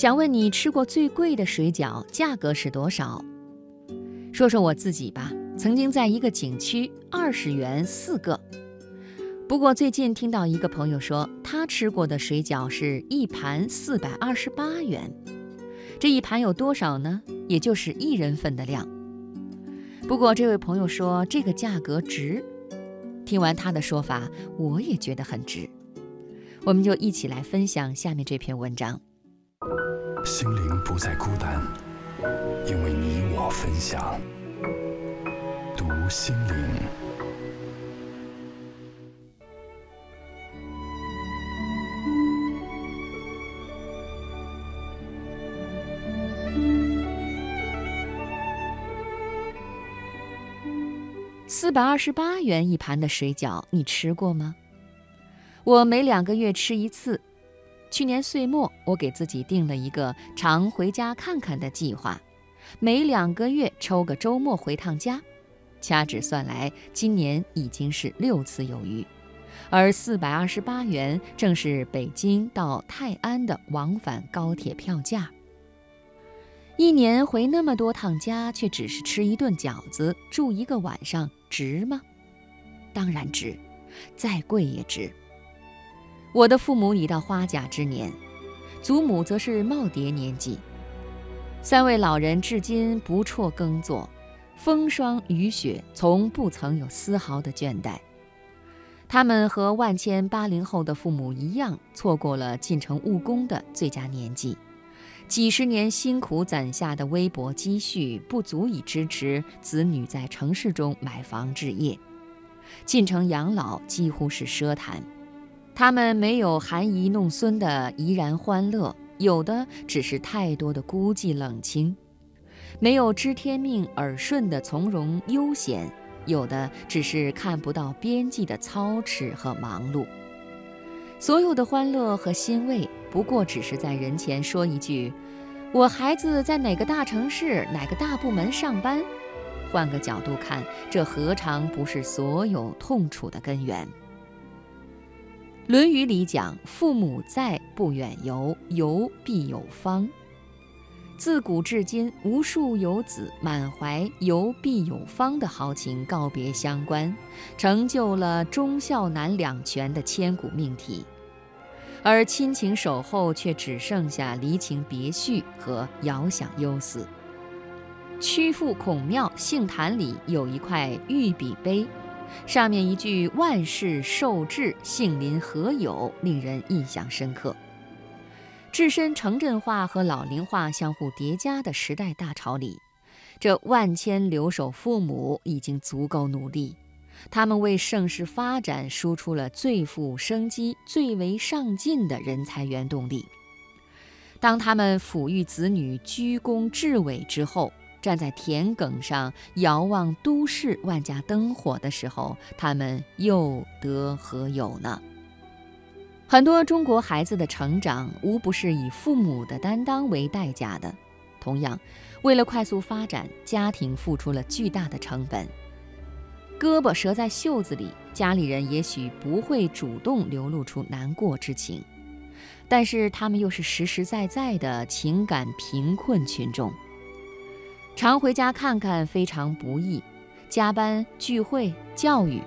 想问你吃过最贵的水饺价格是多少？说说我自己吧，曾经在一个景区二十元四个。不过最近听到一个朋友说，他吃过的水饺是一盘四百二十八元。这一盘有多少呢？也就是一人份的量。不过这位朋友说这个价格值。听完他的说法，我也觉得很值。我们就一起来分享下面这篇文章。心灵不再孤单，因为你我分享。读心灵。四百二十八元一盘的水饺，你吃过吗？我每两个月吃一次。去年岁末，我给自己定了一个常回家看看的计划，每两个月抽个周末回趟家。掐指算来，今年已经是六次有余。而四百二十八元正是北京到泰安的往返高铁票价。一年回那么多趟家，却只是吃一顿饺子，住一个晚上，值吗？当然值，再贵也值。我的父母已到花甲之年，祖母则是耄耋年纪，三位老人至今不辍耕作，风霜雨雪从不曾有丝毫的倦怠。他们和万千八零后的父母一样，错过了进城务工的最佳年纪。几十年辛苦攒下的微薄积蓄不足以支持子女在城市中买房置业，进城养老几乎是奢谈。他们没有含饴弄孙的怡然欢乐，有的只是太多的孤寂冷清；没有知天命耳顺的从容悠闲，有的只是看不到边际的操持和忙碌。所有的欢乐和欣慰。不过只是在人前说一句：“我孩子在哪个大城市、哪个大部门上班。”换个角度看，这何尝不是所有痛楚的根源？《论语》里讲：“父母在，不远游，游必有方。”自古至今，无数游子满怀“游必有方”的豪情告别乡关，成就了忠孝难两全的千古命题。而亲情守候却只剩下离情别绪和遥想忧思。曲阜孔庙杏坛里有一块御笔碑，上面一句“万事受制，杏林何有”，令人印象深刻。置身城镇化和老龄化相互叠加的时代大潮里，这万千留守父母已经足够努力。他们为盛世发展输出了最富生机、最为上进的人才原动力。当他们抚育子女、居功至伟之后，站在田埂上遥望都市万家灯火的时候，他们又得何有呢？很多中国孩子的成长，无不是以父母的担当为代价的。同样，为了快速发展，家庭付出了巨大的成本。胳膊折在袖子里，家里人也许不会主动流露出难过之情，但是他们又是实实在在的情感贫困群众。常回家看看非常不易，加班、聚会、教育，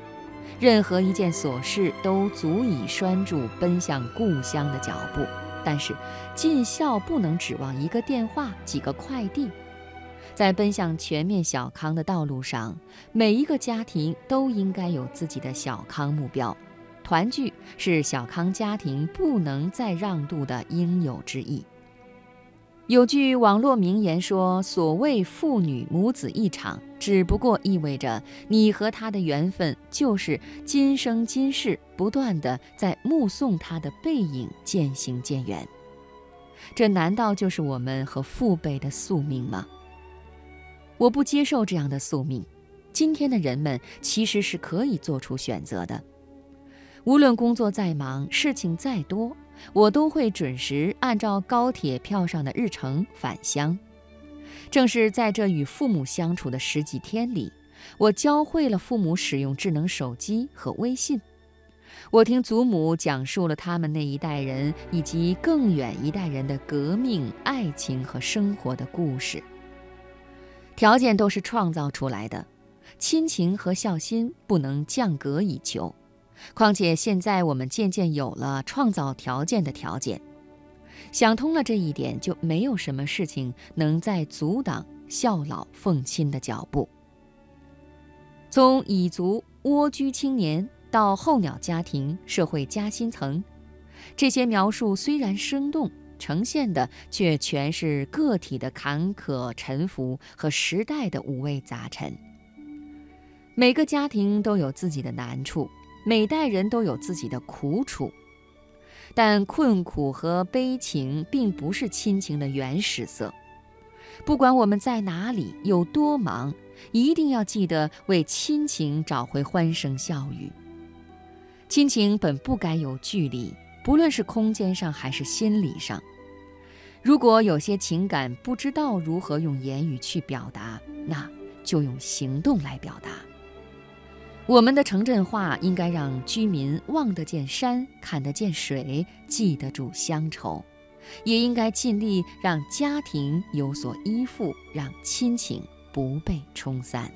任何一件琐事都足以拴住奔向故乡的脚步。但是尽孝不能指望一个电话、几个快递。在奔向全面小康的道路上，每一个家庭都应该有自己的小康目标。团聚是小康家庭不能再让渡的应有之义。有句网络名言说：“所谓父女母子一场，只不过意味着你和他的缘分就是今生今世不断的在目送他的背影渐行渐远。”这难道就是我们和父辈的宿命吗？我不接受这样的宿命。今天的人们其实是可以做出选择的。无论工作再忙，事情再多，我都会准时按照高铁票上的日程返乡。正是在这与父母相处的十几天里，我教会了父母使用智能手机和微信。我听祖母讲述了他们那一代人以及更远一代人的革命、爱情和生活的故事。条件都是创造出来的，亲情和孝心不能降格以求。况且现在我们渐渐有了创造条件的条件，想通了这一点，就没有什么事情能再阻挡孝老奉亲的脚步。从蚁族、蜗居青年到候鸟家庭、社会夹心层，这些描述虽然生动，呈现的却全是个体的坎坷沉浮和时代的五味杂陈。每个家庭都有自己的难处。每代人都有自己的苦楚，但困苦和悲情并不是亲情的原始色。不管我们在哪里，有多忙，一定要记得为亲情找回欢声笑语。亲情本不该有距离，不论是空间上还是心理上。如果有些情感不知道如何用言语去表达，那就用行动来表达。我们的城镇化应该让居民望得见山，看得见水，记得住乡愁，也应该尽力让家庭有所依附，让亲情不被冲散。